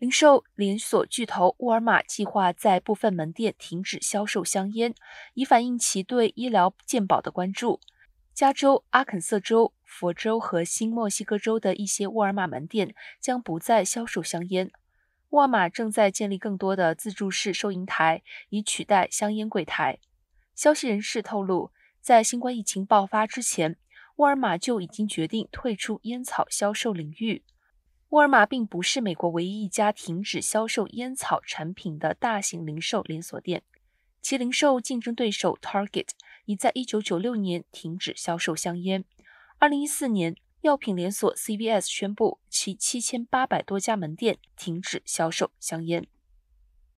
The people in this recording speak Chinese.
零售连锁巨头沃尔玛计划在部分门店停止销售香烟，以反映其对医疗健保的关注。加州、阿肯色州、佛州和新墨西哥州的一些沃尔玛门店将不再销售香烟。沃尔玛正在建立更多的自助式收银台，以取代香烟柜台。消息人士透露，在新冠疫情爆发之前，沃尔玛就已经决定退出烟草销售领域。沃尔玛并不是美国唯一一家停止销售烟草产品的大型零售连锁店，其零售竞争对手 Target 已在1996年停止销售香烟。2014年，药品连锁 CVS 宣布其7800多家门店停止销售香烟。